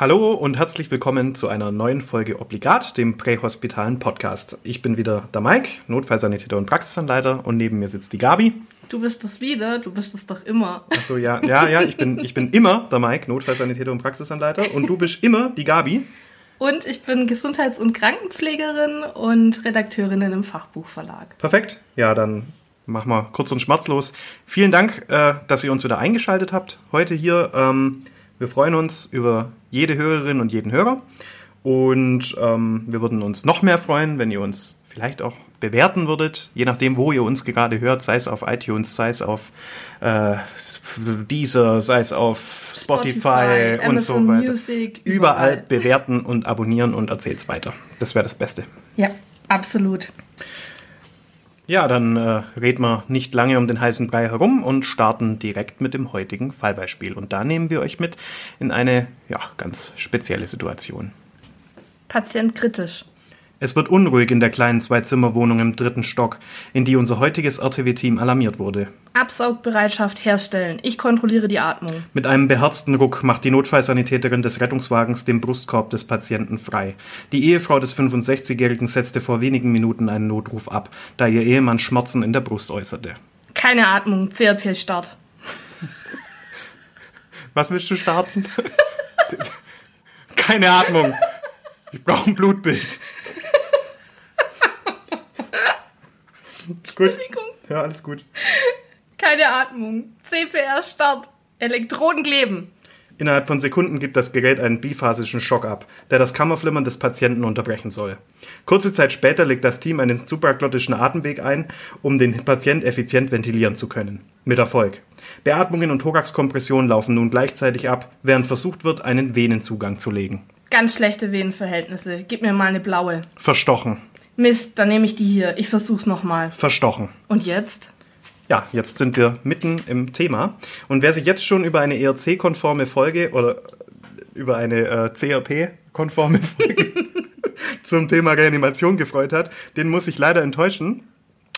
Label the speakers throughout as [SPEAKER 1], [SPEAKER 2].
[SPEAKER 1] Hallo und herzlich willkommen zu einer neuen Folge Obligat, dem prähospitalen Podcast. Ich bin wieder der Mike, Notfallsanitäter und Praxisanleiter und neben mir sitzt die Gabi.
[SPEAKER 2] Du bist es wieder, du bist es doch immer.
[SPEAKER 1] Achso, ja, ja, ja, ich bin, ich bin immer der Mike, Notfallsanitäter und Praxisanleiter und du bist immer die Gabi.
[SPEAKER 2] Und ich bin Gesundheits- und Krankenpflegerin und Redakteurin im Fachbuchverlag.
[SPEAKER 1] Perfekt. Ja, dann machen wir kurz und schmerzlos. Vielen Dank, äh, dass ihr uns wieder eingeschaltet habt heute hier. Ähm, wir freuen uns über jede Hörerin und jeden Hörer. Und ähm, wir würden uns noch mehr freuen, wenn ihr uns vielleicht auch bewerten würdet, je nachdem, wo ihr uns gerade hört, sei es auf iTunes, sei es auf äh, Deezer, sei es auf Spotify, Spotify und so weiter. Music, überall. überall bewerten und abonnieren und erzählt es weiter. Das wäre das Beste.
[SPEAKER 2] Ja, absolut.
[SPEAKER 1] Ja, dann äh, reden wir nicht lange um den heißen Brei herum und starten direkt mit dem heutigen Fallbeispiel. Und da nehmen wir euch mit in eine ja, ganz spezielle Situation.
[SPEAKER 2] Patient kritisch.
[SPEAKER 1] Es wird unruhig in der kleinen Zwei-Zimmer-Wohnung im dritten Stock, in die unser heutiges RTW-Team alarmiert wurde.
[SPEAKER 2] Absaugbereitschaft herstellen. Ich kontrolliere die Atmung.
[SPEAKER 1] Mit einem beherzten Ruck macht die Notfallsanitäterin des Rettungswagens den Brustkorb des Patienten frei. Die Ehefrau des 65-Jährigen setzte vor wenigen Minuten einen Notruf ab, da ihr Ehemann Schmerzen in der Brust äußerte.
[SPEAKER 2] Keine Atmung, CRP-Start.
[SPEAKER 1] Was willst du starten? Keine Atmung. Ich brauche ein Blutbild. Gut. Ja, alles gut.
[SPEAKER 2] Keine Atmung. CPR Start. Elektroden kleben.
[SPEAKER 1] Innerhalb von Sekunden gibt das Gerät einen biphasischen Schock ab, der das Kammerflimmern des Patienten unterbrechen soll. Kurze Zeit später legt das Team einen supraglottischen Atemweg ein, um den Patient effizient ventilieren zu können. Mit Erfolg. Beatmungen und Thoraxkompression laufen nun gleichzeitig ab, während versucht wird, einen Venenzugang zu legen.
[SPEAKER 2] Ganz schlechte Venenverhältnisse. Gib mir mal eine blaue.
[SPEAKER 1] Verstochen.
[SPEAKER 2] Mist, dann nehme ich die hier. Ich versuch's nochmal.
[SPEAKER 1] Verstochen.
[SPEAKER 2] Und jetzt?
[SPEAKER 1] Ja, jetzt sind wir mitten im Thema. Und wer sich jetzt schon über eine ERC-konforme Folge oder über eine äh, CRP-konforme Folge zum Thema Reanimation gefreut hat, den muss ich leider enttäuschen.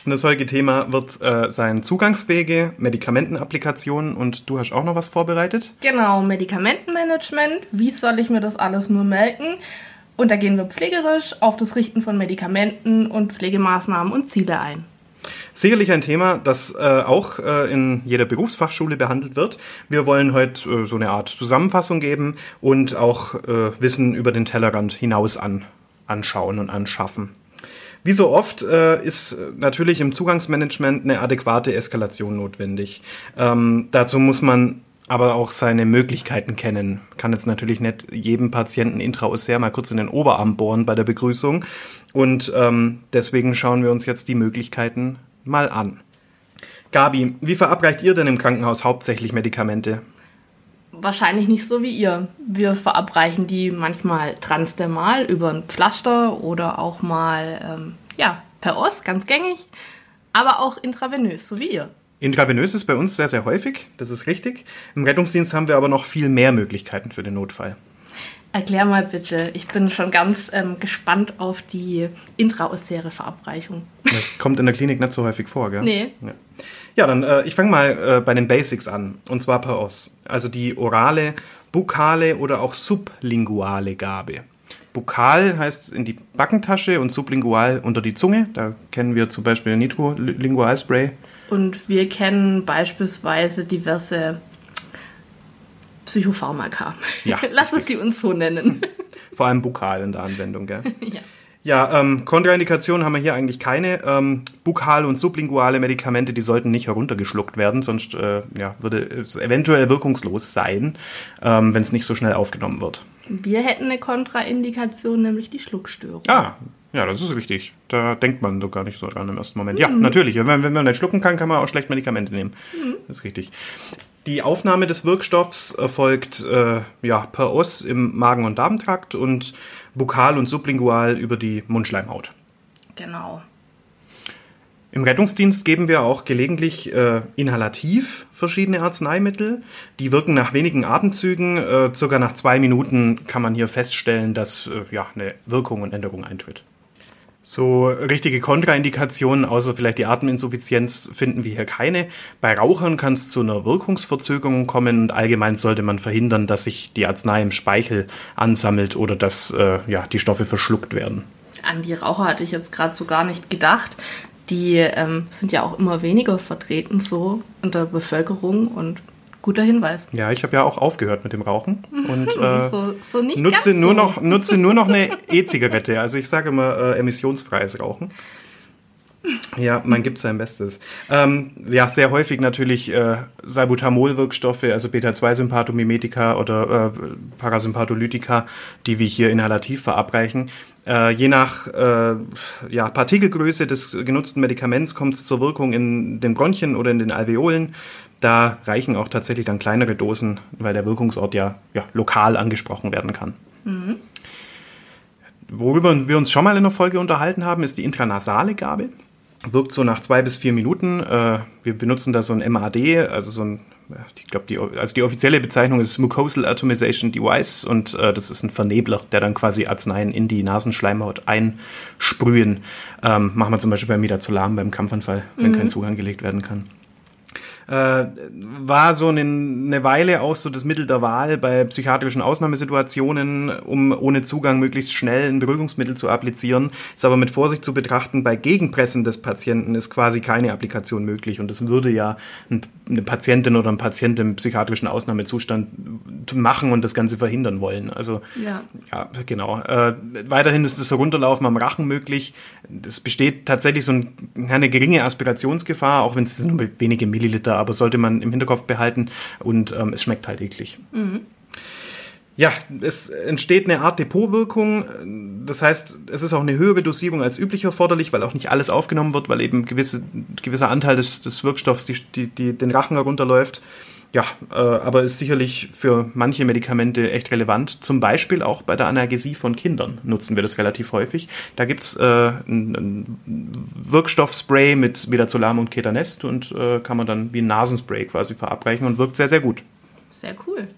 [SPEAKER 1] Das heutige Thema wird äh, sein Zugangswege, Medikamentenapplikationen und du hast auch noch was vorbereitet?
[SPEAKER 2] Genau, Medikamentenmanagement. Wie soll ich mir das alles nur melken? Und da gehen wir pflegerisch auf das Richten von Medikamenten und Pflegemaßnahmen und Ziele ein.
[SPEAKER 1] Sicherlich ein Thema, das äh, auch äh, in jeder Berufsfachschule behandelt wird. Wir wollen heute äh, so eine Art Zusammenfassung geben und auch äh, Wissen über den Tellerrand hinaus an, anschauen und anschaffen. Wie so oft äh, ist natürlich im Zugangsmanagement eine adäquate Eskalation notwendig. Ähm, dazu muss man aber auch seine Möglichkeiten kennen. Kann jetzt natürlich nicht jedem Patienten intraossär mal kurz in den Oberarm bohren bei der Begrüßung. Und ähm, deswegen schauen wir uns jetzt die Möglichkeiten mal an. Gabi, wie verabreicht ihr denn im Krankenhaus hauptsächlich Medikamente?
[SPEAKER 2] Wahrscheinlich nicht so wie ihr. Wir verabreichen die manchmal transdermal über ein Pflaster oder auch mal ähm, ja, per Os, ganz gängig, aber auch intravenös, so wie ihr.
[SPEAKER 1] Intravenös ist bei uns sehr, sehr häufig, das ist richtig. Im Rettungsdienst haben wir aber noch viel mehr Möglichkeiten für den Notfall.
[SPEAKER 2] Erklär mal bitte, ich bin schon ganz ähm, gespannt auf die intraosäre Verabreichung.
[SPEAKER 1] Das kommt in der Klinik nicht so häufig vor, gell?
[SPEAKER 2] Nee.
[SPEAKER 1] Ja, ja dann äh, ich fange mal äh, bei den Basics an, und zwar per Os. Also die orale, bukale oder auch sublinguale Gabe. Bukal heißt in die Backentasche und sublingual unter die Zunge. Da kennen wir zum Beispiel Nitrolingualspray.
[SPEAKER 2] Und wir kennen beispielsweise diverse Psychopharmaka. Ja, Lass es sie uns so nennen.
[SPEAKER 1] Vor allem bukal in der Anwendung, gell?
[SPEAKER 2] ja.
[SPEAKER 1] Ja, ähm, Kontraindikationen haben wir hier eigentlich keine. Ähm, bukale und sublinguale Medikamente, die sollten nicht heruntergeschluckt werden, sonst äh, ja, würde es eventuell wirkungslos sein, ähm, wenn es nicht so schnell aufgenommen wird.
[SPEAKER 2] Wir hätten eine Kontraindikation, nämlich die Schluckstörung.
[SPEAKER 1] Ah, ja, das ist richtig. Da denkt man so gar nicht so dran im ersten Moment. Ja, natürlich. Wenn, wenn man nicht schlucken kann, kann man auch schlecht Medikamente nehmen. Das ist richtig. Die Aufnahme des Wirkstoffs erfolgt äh, ja, per Os im Magen- und Darmtrakt und bukal und sublingual über die Mundschleimhaut.
[SPEAKER 2] Genau.
[SPEAKER 1] Im Rettungsdienst geben wir auch gelegentlich äh, inhalativ verschiedene Arzneimittel. Die wirken nach wenigen Atemzügen. Äh, circa nach zwei Minuten kann man hier feststellen, dass äh, ja, eine Wirkung und Änderung eintritt. So richtige Kontraindikationen, außer vielleicht die Ateminsuffizienz, finden wir hier keine. Bei Rauchern kann es zu einer Wirkungsverzögerung kommen und allgemein sollte man verhindern, dass sich die Arznei im Speichel ansammelt oder dass äh, ja, die Stoffe verschluckt werden.
[SPEAKER 2] An die Raucher hatte ich jetzt gerade so gar nicht gedacht. Die ähm, sind ja auch immer weniger vertreten so in der Bevölkerung und guter Hinweis.
[SPEAKER 1] Ja, ich habe ja auch aufgehört mit dem Rauchen und äh,
[SPEAKER 2] so, so nicht
[SPEAKER 1] nutze, nur
[SPEAKER 2] so.
[SPEAKER 1] noch, nutze nur noch eine E-Zigarette. Also ich sage immer äh, emissionsfreies Rauchen. Ja, man gibt sein Bestes. Ähm, ja, sehr häufig natürlich äh, Salbutamol-Wirkstoffe, also Beta-2-Sympathomimetika oder äh, Parasympatholytika, die wir hier inhalativ verabreichen. Äh, je nach äh, ja, Partikelgröße des genutzten Medikaments kommt es zur Wirkung in den Bronchien oder in den Alveolen. Da reichen auch tatsächlich dann kleinere Dosen, weil der Wirkungsort ja, ja lokal angesprochen werden kann. Worüber wir uns schon mal in der Folge unterhalten haben, ist die intranasale Gabe. Wirkt so nach zwei bis vier Minuten. Äh, wir benutzen da so ein MAD, also so ein, ich glaube, die, also die offizielle Bezeichnung ist Mucosal Atomization Device und äh, das ist ein Vernebler, der dann quasi Arzneien in die Nasenschleimhaut einsprühen. Ähm, machen wir zum Beispiel beim Midazolam, beim Kampfanfall, wenn kein Zugang gelegt werden kann äh, war so eine, eine Weile auch so das Mittel der Wahl bei psychiatrischen Ausnahmesituationen, um ohne Zugang möglichst schnell ein Beruhigungsmittel zu applizieren. Ist aber mit Vorsicht zu betrachten, bei Gegenpressen des Patienten ist quasi keine Applikation möglich und das würde ja ein, eine Patientin oder ein Patient im psychiatrischen Ausnahmezustand machen und das Ganze verhindern wollen. Also
[SPEAKER 2] Ja.
[SPEAKER 1] ja, genau. Äh, weiterhin ist das Herunterlaufen am Rachen möglich. Es besteht tatsächlich so ein, eine geringe Aspirationsgefahr, auch wenn es nur wenige Milliliter, aber sollte man im Hinterkopf behalten und ähm, es schmeckt halt eklig. Ja, es entsteht eine Art Depotwirkung. Das heißt, es ist auch eine höhere Dosierung als üblich erforderlich, weil auch nicht alles aufgenommen wird, weil eben gewisse, gewisser Anteil des, des Wirkstoffs die, die, die den Rachen herunterläuft. Ja, äh, aber ist sicherlich für manche Medikamente echt relevant. Zum Beispiel auch bei der Analgesie von Kindern nutzen wir das relativ häufig. Da gibt's äh, ein, ein Wirkstoffspray mit Midazolam und Ketanest und äh, kann man dann wie ein Nasenspray quasi verabreichen und wirkt sehr, sehr gut.
[SPEAKER 2] Sehr cool.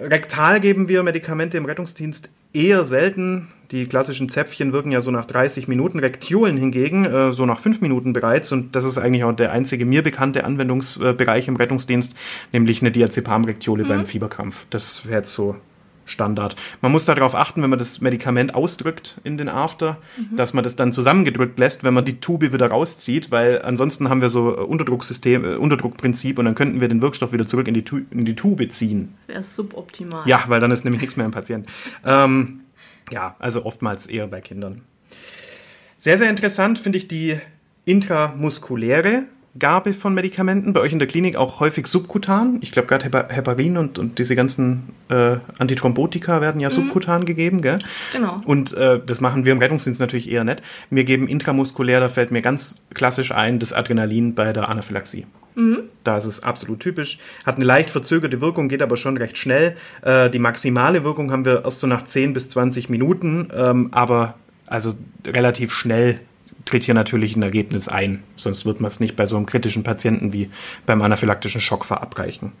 [SPEAKER 1] Rektal geben wir Medikamente im Rettungsdienst eher selten. Die klassischen Zäpfchen wirken ja so nach 30 Minuten. Rektiolen hingegen äh, so nach 5 Minuten bereits. Und das ist eigentlich auch der einzige mir bekannte Anwendungsbereich im Rettungsdienst, nämlich eine Diazepam-Rektiole beim Fieberkrampf. Das wäre jetzt so Standard. Man muss darauf achten, wenn man das Medikament ausdrückt in den After, dass man das dann zusammengedrückt lässt, wenn man die Tube wieder rauszieht, weil ansonsten haben wir so äh, Unterdrucksystem, äh, Unterdruckprinzip und dann könnten wir den Wirkstoff wieder zurück in die, Tu- in die Tube ziehen.
[SPEAKER 2] Das wäre suboptimal.
[SPEAKER 1] Ja, weil dann ist nämlich nichts mehr im Patient. Ähm, ja, also oftmals eher bei Kindern. Sehr, sehr interessant finde ich die intramuskuläre Gabe von Medikamenten. Bei euch in der Klinik auch häufig subkutan. Ich glaube, gerade Hepa Heparin und, und diese ganzen äh, Antithrombotika werden ja subkutan gegeben, gell?
[SPEAKER 2] Genau.
[SPEAKER 1] Und äh, das machen wir im Rettungsdienst natürlich eher nicht. Wir geben intramuskulär, da fällt mir ganz klassisch ein, das Adrenalin bei der Anaphylaxie. Da ist es absolut typisch. Hat eine leicht verzögerte Wirkung, geht aber schon recht schnell. Äh, die maximale Wirkung haben wir erst so nach 10 bis 20 Minuten, ähm, aber also relativ schnell tritt hier natürlich ein Ergebnis ein. Sonst wird man es nicht bei so einem kritischen Patienten wie beim anaphylaktischen Schock verabreichen.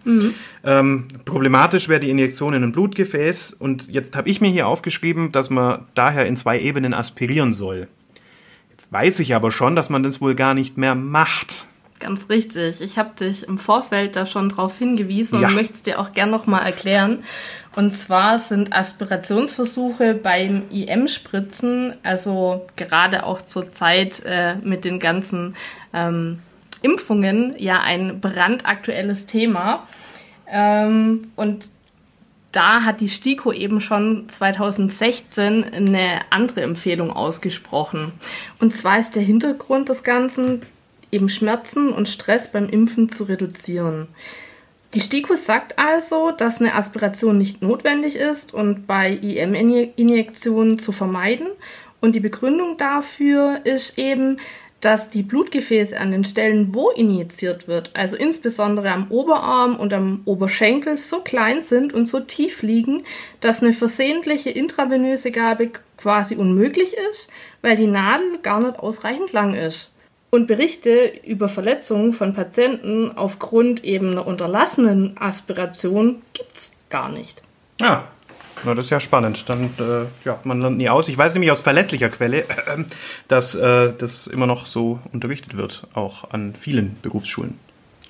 [SPEAKER 1] Ähm, problematisch wäre die Injektion in ein Blutgefäß. Und jetzt habe ich mir hier aufgeschrieben, dass man daher in zwei Ebenen aspirieren soll. Jetzt weiß ich aber schon, dass man das wohl gar nicht mehr macht.
[SPEAKER 2] Ganz richtig. Ich habe dich im Vorfeld da schon drauf hingewiesen
[SPEAKER 1] Ja.
[SPEAKER 2] und möchte es dir auch gern nochmal erklären. Und zwar sind Aspirationsversuche beim IM-Spritzen, also gerade auch zur Zeit äh, mit den ganzen ähm, Impfungen, ja ein brandaktuelles Thema. Ähm, und da hat die STIKO eben schon 2016 eine andere Empfehlung ausgesprochen. Und zwar ist der Hintergrund des Ganzen, eben Schmerzen und Stress beim Impfen zu reduzieren. Die STIKO sagt also, dass eine Aspiration nicht notwendig ist und bei IM-Injektionen zu vermeiden. Und die Begründung dafür ist eben, dass die Blutgefäße an den Stellen, wo injiziert wird, also insbesondere am Oberarm und am Oberschenkel, so klein sind und so tief liegen, dass eine versehentliche intravenöse Gabe quasi unmöglich ist, weil die Nadel gar nicht ausreichend lang ist. Und Berichte über Verletzungen von Patienten aufgrund eben einer unterlassenen Aspiration gibt es gar nicht.
[SPEAKER 1] Ja, na, das ist ja spannend. Dann, äh, ja, man lernt nie aus. Ich weiß nämlich aus verlässlicher Quelle, äh, dass äh, das immer noch so unterrichtet wird, auch an vielen Berufsschulen.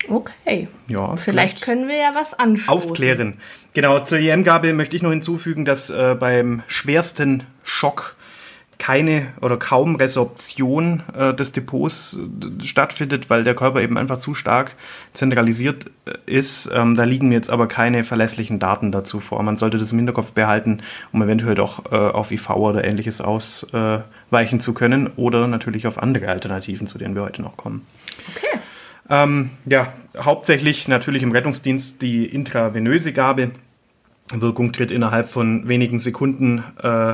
[SPEAKER 2] Okay.
[SPEAKER 1] Ja,
[SPEAKER 2] vielleicht, vielleicht können wir ja was anschauen.
[SPEAKER 1] Aufklären. Genau, zur EM-Gabe möchte ich noch hinzufügen, dass äh, beim schwersten Schock keine oder kaum Resorption äh, des Depots äh, stattfindet, weil der Körper eben einfach zu stark zentralisiert äh, ist. Ähm, da liegen jetzt aber keine verlässlichen Daten dazu vor. Man sollte das im Hinterkopf behalten, um eventuell doch äh, auf IV oder ähnliches ausweichen zu können oder natürlich auf andere Alternativen, zu denen wir heute noch kommen.
[SPEAKER 2] Okay.
[SPEAKER 1] Ähm, ja, hauptsächlich natürlich im Rettungsdienst die intravenöse Gabe. Wirkung tritt innerhalb von wenigen Sekunden äh,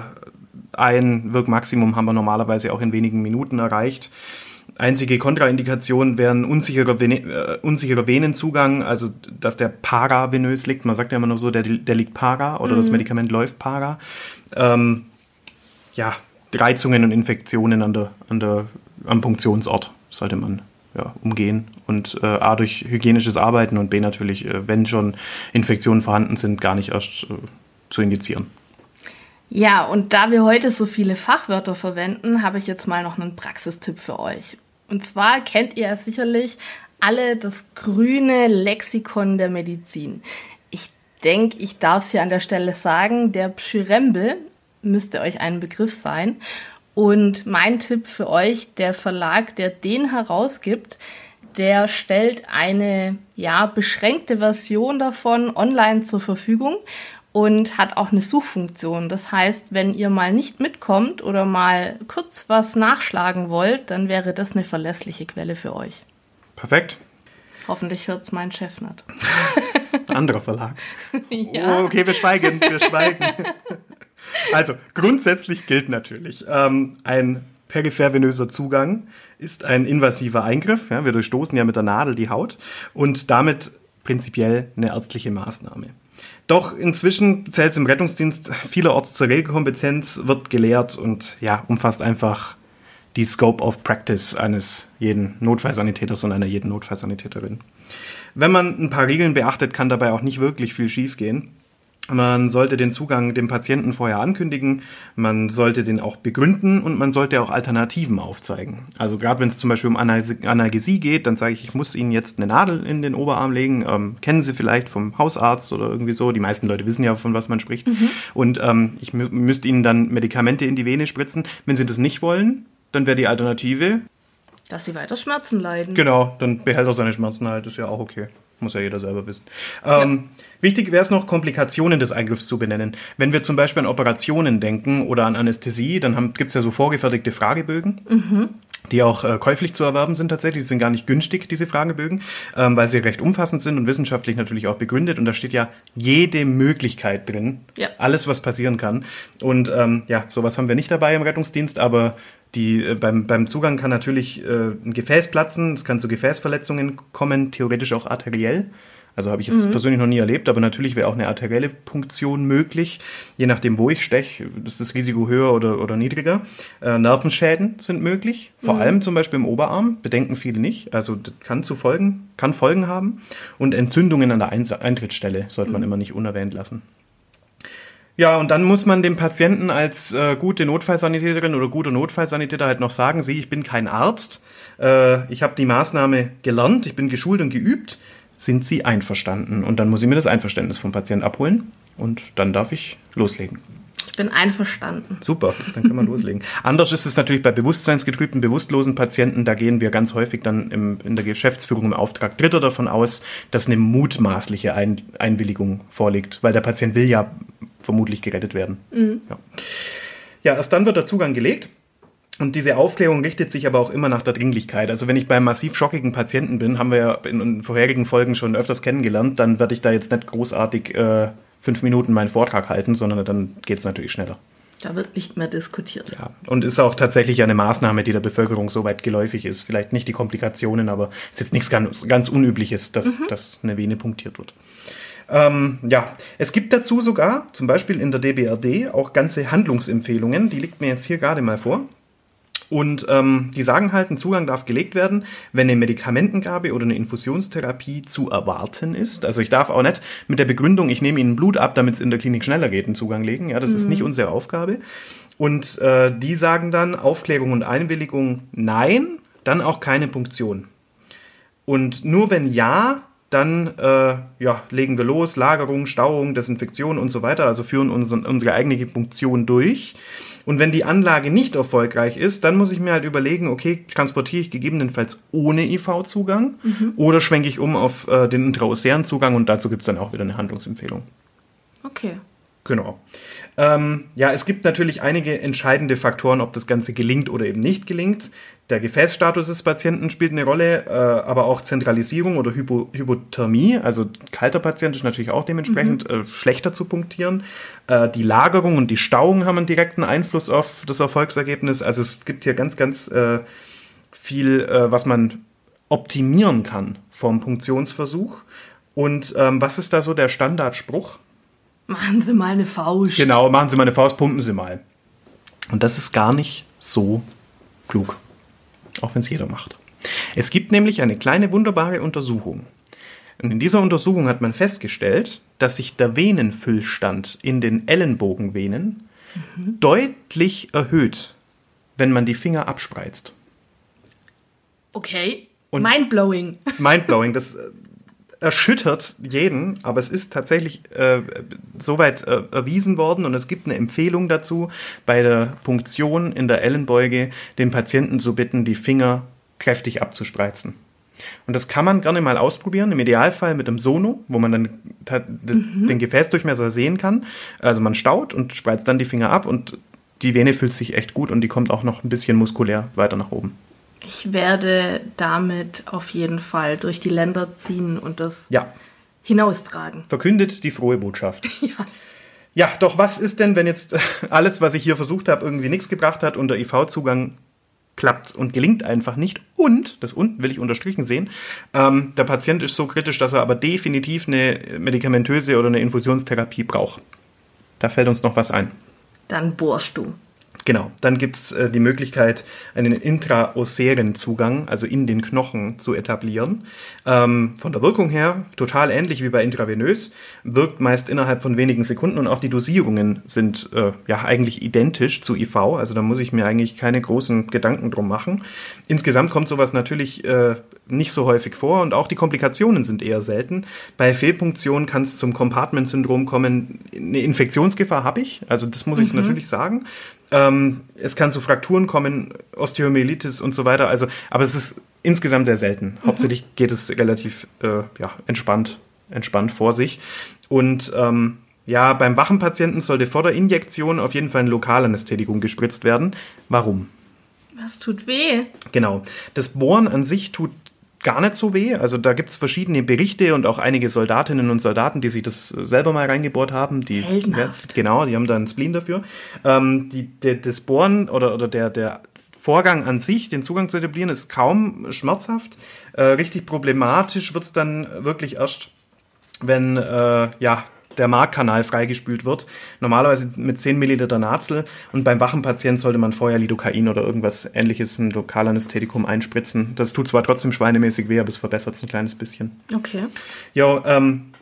[SPEAKER 1] ein Wirkmaximum haben wir normalerweise auch in wenigen Minuten erreicht. Einzige Kontraindikation wären unsicherer, Vene, äh, unsicherer Venenzugang, also dass der paravenös liegt. Man sagt ja immer nur so, der, der liegt para oder mhm. das Medikament läuft para. Ähm, ja, Reizungen und Infektionen an der, an der, am Punktionsort sollte man ja, umgehen und äh, A durch hygienisches Arbeiten und B natürlich, äh, wenn schon Infektionen vorhanden sind, gar nicht erst äh, zu indizieren.
[SPEAKER 2] Ja, und da wir heute so viele Fachwörter verwenden, habe ich jetzt mal noch einen Praxistipp für euch. Und zwar kennt ihr ja sicherlich alle das grüne Lexikon der Medizin. Ich denke, ich darf es hier an der Stelle sagen, der Pschyrembel müsste euch ein Begriff sein. Und mein Tipp für euch, der Verlag, der den herausgibt, der stellt eine ja beschränkte Version davon online zur Verfügung und hat auch eine Suchfunktion. Das heißt, wenn ihr mal nicht mitkommt oder mal kurz was nachschlagen wollt, dann wäre das eine verlässliche Quelle für euch.
[SPEAKER 1] Perfekt.
[SPEAKER 2] Hoffentlich hört es mein Chef nicht.
[SPEAKER 1] Das ist ein anderer Verlag.
[SPEAKER 2] ja.
[SPEAKER 1] Oh, okay, wir schweigen, wir schweigen. Also, grundsätzlich gilt natürlich, ähm, ein periphervenöser Zugang ist ein invasiver Eingriff. Ja, wir durchstoßen ja mit der Nadel die Haut und damit prinzipiell eine ärztliche Maßnahme. Doch inzwischen zählt es im Rettungsdienst vielerorts zur Regelkompetenz, wird gelehrt und ja, umfasst einfach die Scope of Practice eines jeden Notfallsanitäters und einer jeden Notfallsanitäterin. Wenn man ein paar Regeln beachtet, kann dabei auch nicht wirklich viel schiefgehen. Man sollte den Zugang dem Patienten vorher ankündigen, man sollte den auch begründen und man sollte auch Alternativen aufzeigen. Also gerade wenn es zum Beispiel um Analgesie geht, dann sage ich, ich muss Ihnen jetzt eine Nadel in den Oberarm legen. Ähm, kennen Sie vielleicht vom Hausarzt oder irgendwie so. Die meisten Leute wissen ja, von was man spricht. Mhm. Und ähm, ich mü müsste Ihnen dann Medikamente in die Vene spritzen. Wenn Sie das nicht wollen, dann wäre die Alternative.
[SPEAKER 2] Dass Sie weiter Schmerzen leiden.
[SPEAKER 1] Genau, dann behält er seine Schmerzen halt, ist ja auch okay. Muss ja jeder selber wissen. Ähm, ja. Wichtig wäre es noch, Komplikationen des Eingriffs zu benennen. Wenn wir zum Beispiel an Operationen denken oder an Anästhesie, dann gibt es ja so vorgefertigte Fragebögen. Mhm. Die auch äh, käuflich zu erwerben sind tatsächlich. Die sind gar nicht günstig, diese Fragebögen, ähm, weil sie recht umfassend sind und wissenschaftlich natürlich auch begründet. Und da steht ja jede Möglichkeit drin. Ja. Alles, was passieren kann. Und ähm, ja, sowas haben wir nicht dabei im Rettungsdienst, aber die, äh, beim, beim Zugang kann natürlich äh, ein Gefäß platzen, es kann zu Gefäßverletzungen kommen, theoretisch auch arteriell. Also habe ich jetzt mhm. persönlich noch nie erlebt, aber natürlich wäre auch eine arterielle Punktion möglich, je nachdem, wo ich steche, ist das Risiko höher oder, oder niedriger. Äh, Nervenschäden sind möglich, vor mhm. allem zum Beispiel im Oberarm, bedenken viele nicht. Also das kann zu Folgen, kann Folgen haben. Und Entzündungen an der Eintrittsstelle sollte man mhm. immer nicht unerwähnt lassen. Ja, und dann muss man dem Patienten als äh, gute Notfallsanitäterin oder guter Notfallsanitäter halt noch sagen, sieh, ich bin kein Arzt, äh, ich habe die Maßnahme gelernt, ich bin geschult und geübt, sind Sie einverstanden? Und dann muss ich mir das Einverständnis vom Patienten abholen und dann darf ich loslegen.
[SPEAKER 2] bin einverstanden.
[SPEAKER 1] Super, dann können wir loslegen. Anders ist es natürlich bei bewusstseinsgetrübten, bewusstlosen Patienten. Da gehen wir ganz häufig dann im, in der Geschäftsführung im Auftrag Dritter davon aus, dass eine mutmaßliche Ein Einwilligung vorliegt, weil der Patient will ja vermutlich gerettet werden. Ja. ja, erst dann wird der Zugang gelegt. Und diese Aufklärung richtet sich aber auch immer nach der Dringlichkeit. Also wenn ich bei massiv schockigen Patienten bin, haben wir ja in, vorherigen Folgen schon öfters kennengelernt, dann werde ich da jetzt nicht großartig äh, fünf Minuten meinen Vortrag halten, sondern dann geht es natürlich schneller.
[SPEAKER 2] Da wird nicht mehr diskutiert.
[SPEAKER 1] Ja, und ist auch tatsächlich eine Maßnahme, die der Bevölkerung so weit geläufig ist. Vielleicht nicht die Komplikationen, aber ist jetzt nichts ganz, ganz Unübliches, dass, dass eine Vene punktiert wird. Ähm, ja, es gibt dazu sogar, zum Beispiel in der DBRD, auch ganze Handlungsempfehlungen. Die liegt mir jetzt hier gerade mal vor. Und ähm, die sagen halt, ein Zugang darf gelegt werden, wenn eine Medikamentengabe oder eine Infusionstherapie zu erwarten ist. Also ich darf auch nicht mit der Begründung, ich nehme Ihnen Blut ab, damit es in der Klinik schneller geht, einen Zugang legen. Ja, das ist nicht unsere Aufgabe. Und äh, die sagen dann Aufklärung und Einwilligung nein, dann auch keine Punktion. Und nur wenn ja, dann äh, ja, legen wir los, Lagerung, Stauung, Desinfektion und so weiter, also führen unseren, unsere eigene Punktion durch. Und wenn die Anlage nicht erfolgreich ist, dann muss ich mir halt überlegen, okay, transportiere ich gegebenenfalls ohne IV-Zugang oder schwenke ich um auf äh, den intraosären Zugang und dazu gibt es dann auch wieder eine Handlungsempfehlung.
[SPEAKER 2] Okay.
[SPEAKER 1] Genau. Ähm, ja, es gibt natürlich einige entscheidende Faktoren, ob das Ganze gelingt oder eben nicht gelingt. Der Gefäßstatus des Patienten spielt eine Rolle, äh, aber auch Zentralisierung oder Hypo Hypothermie. Also kalter Patient ist natürlich auch dementsprechend äh, schlechter zu punktieren. Äh, die Lagerung und die Stauung haben einen direkten Einfluss auf das Erfolgsergebnis. Also es gibt hier ganz, ganz äh, viel, äh, was man optimieren kann vom Punktionsversuch. Und ähm, was ist da so der Standardspruch?
[SPEAKER 2] Machen Sie mal eine Faust.
[SPEAKER 1] Genau, machen Sie mal eine Faust, pumpen Sie mal. Und das ist gar nicht so klug. Auch wenn es jeder macht. Es gibt nämlich eine kleine wunderbare Untersuchung. Und in dieser Untersuchung hat man festgestellt, dass sich der Venenfüllstand in den Ellenbogenvenen deutlich erhöht, wenn man die Finger abspreizt.
[SPEAKER 2] Okay.
[SPEAKER 1] Und-
[SPEAKER 2] Mindblowing.
[SPEAKER 1] Mindblowing, das äh, erschüttert jeden, aber es ist tatsächlich äh, soweit äh, erwiesen worden und es gibt eine Empfehlung dazu, bei der Punktion in der Ellenbeuge den Patienten zu bitten, die Finger kräftig abzuspreizen. Und das kann man gerne mal ausprobieren, im Idealfall mit einem Sono, wo man dann d- den Gefäßdurchmesser sehen kann. Also man staut und spreizt dann die Finger ab und die Vene fühlt sich echt gut und die kommt auch noch ein bisschen muskulär weiter nach oben.
[SPEAKER 2] Ich werde damit auf jeden Fall durch die Länder ziehen und das
[SPEAKER 1] Ja,
[SPEAKER 2] hinaustragen.
[SPEAKER 1] verkündet die frohe Botschaft.
[SPEAKER 2] Ja.
[SPEAKER 1] Ja, doch was ist denn, wenn jetzt alles, was ich hier versucht habe, irgendwie nichts gebracht hat und der IV-Zugang klappt und gelingt einfach nicht? Und, das und will ich unterstrichen sehen, ähm, der Patient ist so kritisch, dass er aber definitiv eine medikamentöse oder eine Infusionstherapie braucht. Da fällt uns noch was ein.
[SPEAKER 2] Dann bohrst du.
[SPEAKER 1] Genau, dann gibt's äh, die Möglichkeit, einen intraosären Zugang, also in den Knochen, zu etablieren. Ähm, von der Wirkung her total ähnlich wie bei intravenös, wirkt meist innerhalb von wenigen Sekunden und auch die Dosierungen sind äh, ja eigentlich identisch zu IV, also da muss ich mir eigentlich keine großen Gedanken drum machen. Insgesamt kommt sowas natürlich äh, nicht so häufig vor und auch die Komplikationen sind eher selten. Bei Fehlpunktion kann es zum Compartment-Syndrom kommen. Eine Infektionsgefahr habe ich, also das muss ich natürlich sagen. Ähm, es kann zu Frakturen kommen, Osteomyelitis und so weiter. Also, aber es ist insgesamt sehr selten. Hauptsächlich geht es relativ äh, ja, entspannt, entspannt vor sich. Und ähm, ja, beim wachen Patienten sollte vor der Injektion auf jeden Fall ein Lokalanästhetikum gespritzt werden. Warum?
[SPEAKER 2] Was tut weh?
[SPEAKER 1] Genau. Das Bohren an sich tut gar nicht so weh. Also da gibt's verschiedene Berichte und auch einige Soldatinnen und Soldaten, die sich das selber mal reingebohrt haben. Die. Ja, genau, die haben da einen Spleen dafür. Ähm, die, der, das Bohren oder, oder der, der Vorgang an sich, den Zugang zu etablieren, ist kaum schmerzhaft. Äh, richtig problematisch wird's dann wirklich erst, wenn äh, ja, der Markkanal freigespült wird. Normalerweise mit 10 Milliliter Nazel und beim wachen Patienten sollte man vorher Lidocain oder irgendwas ähnliches, ein Lokalanästhetikum einspritzen. Das tut zwar trotzdem schweinemäßig weh, aber es verbessert es ein kleines bisschen.
[SPEAKER 2] Okay.
[SPEAKER 1] Ja, ähm,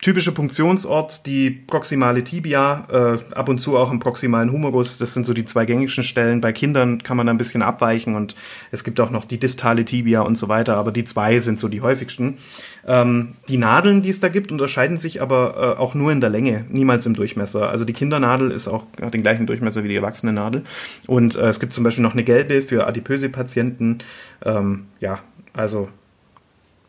[SPEAKER 1] typischer Punktionsort, die proximale Tibia, äh, ab und zu auch im proximalen Humerus. Das sind so die zwei gängigsten Stellen. Bei Kindern kann man da ein bisschen abweichen und es gibt auch noch die distale Tibia und so weiter, aber die zwei sind so die häufigsten. Ähm, die Nadeln, die es da gibt, unterscheiden sich aber äh, auch nur in der Länge, niemals im Durchmesser. Also die Kindernadel ist auch, hat den gleichen Durchmesser wie die erwachsene Nadel. Und äh, es gibt zum Beispiel noch eine gelbe für adipöse Patienten. Ähm, ja, also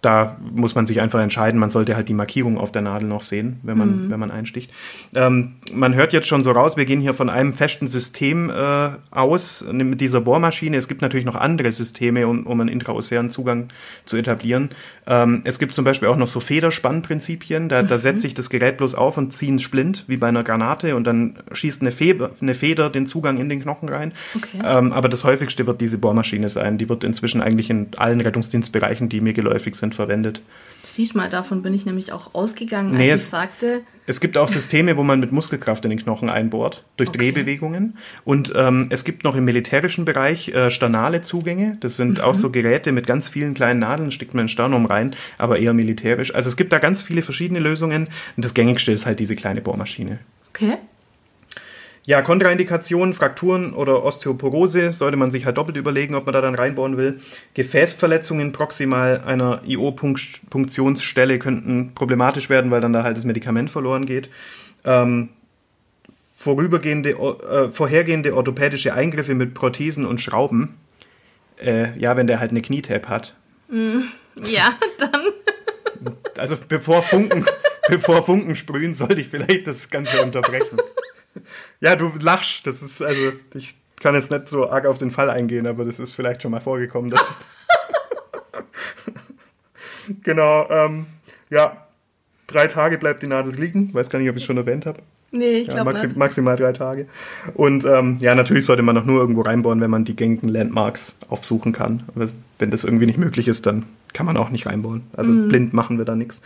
[SPEAKER 1] da muss man sich einfach entscheiden. Man sollte halt die Markierung auf der Nadel noch sehen, wenn man, mhm. wenn man einsticht. Ähm, man hört jetzt schon so raus, wir gehen hier von einem festen System äh, aus mit dieser Bohrmaschine. Es gibt natürlich noch andere Systeme, um, um einen intraosären Zugang zu etablieren. Ähm, es gibt zum Beispiel auch noch so Federspannprinzipien. Da, mhm. da setzt sich das Gerät bloß auf und zieht einen Splint, wie bei einer Granate, und dann schießt eine Feder, eine Feder den Zugang in den Knochen rein. Okay. Ähm, aber das häufigste wird diese Bohrmaschine sein. Die wird inzwischen eigentlich in allen Rettungsdienstbereichen, die mir geläufig sind, verwendet.
[SPEAKER 2] Siehst mal, davon bin ich nämlich auch ausgegangen, als nee, ich sagte.
[SPEAKER 1] Es gibt auch Systeme, wo man mit Muskelkraft in den Knochen einbohrt, durch okay. Drehbewegungen. Und ähm, es gibt noch im militärischen Bereich äh, sternale Zugänge. Das sind mhm. auch so Geräte mit ganz vielen kleinen Nadeln, steckt man in Sternum rein, aber eher militärisch. Also es gibt da ganz viele verschiedene Lösungen. Und das gängigste ist halt diese kleine Bohrmaschine.
[SPEAKER 2] Okay.
[SPEAKER 1] Ja, Kontraindikationen, Frakturen oder Osteoporose sollte man sich halt doppelt überlegen, ob man da dann reinbohren will. Gefäßverletzungen proximal einer IO-Punktionsstelle könnten problematisch werden, weil dann da halt das Medikament verloren geht. Ähm, vorübergehende, äh, vorhergehende orthopädische Eingriffe mit Prothesen und Schrauben. Äh, ja, wenn der halt eine Knietape hat.
[SPEAKER 2] Mm, ja, dann.
[SPEAKER 1] Also bevor Funken, bevor Funken sprühen, sollte ich vielleicht das Ganze unterbrechen. Ja, du lachst. Das ist, also, ich kann jetzt nicht so arg auf den Fall eingehen, aber das ist vielleicht schon mal vorgekommen. Dass genau, ähm, ja, drei Tage bleibt die Nadel liegen. Weiß gar nicht, ob ich es schon erwähnt habe.
[SPEAKER 2] Nee, ich ja, glaube
[SPEAKER 1] maxi nicht. Maximal drei Tage. Und ähm, ja, natürlich sollte man auch nur irgendwo reinbauen, wenn man die gängigen Landmarks aufsuchen kann. Aber wenn das irgendwie nicht möglich ist, dann kann man auch nicht reinbauen. Also mhm. blind machen wir da nichts.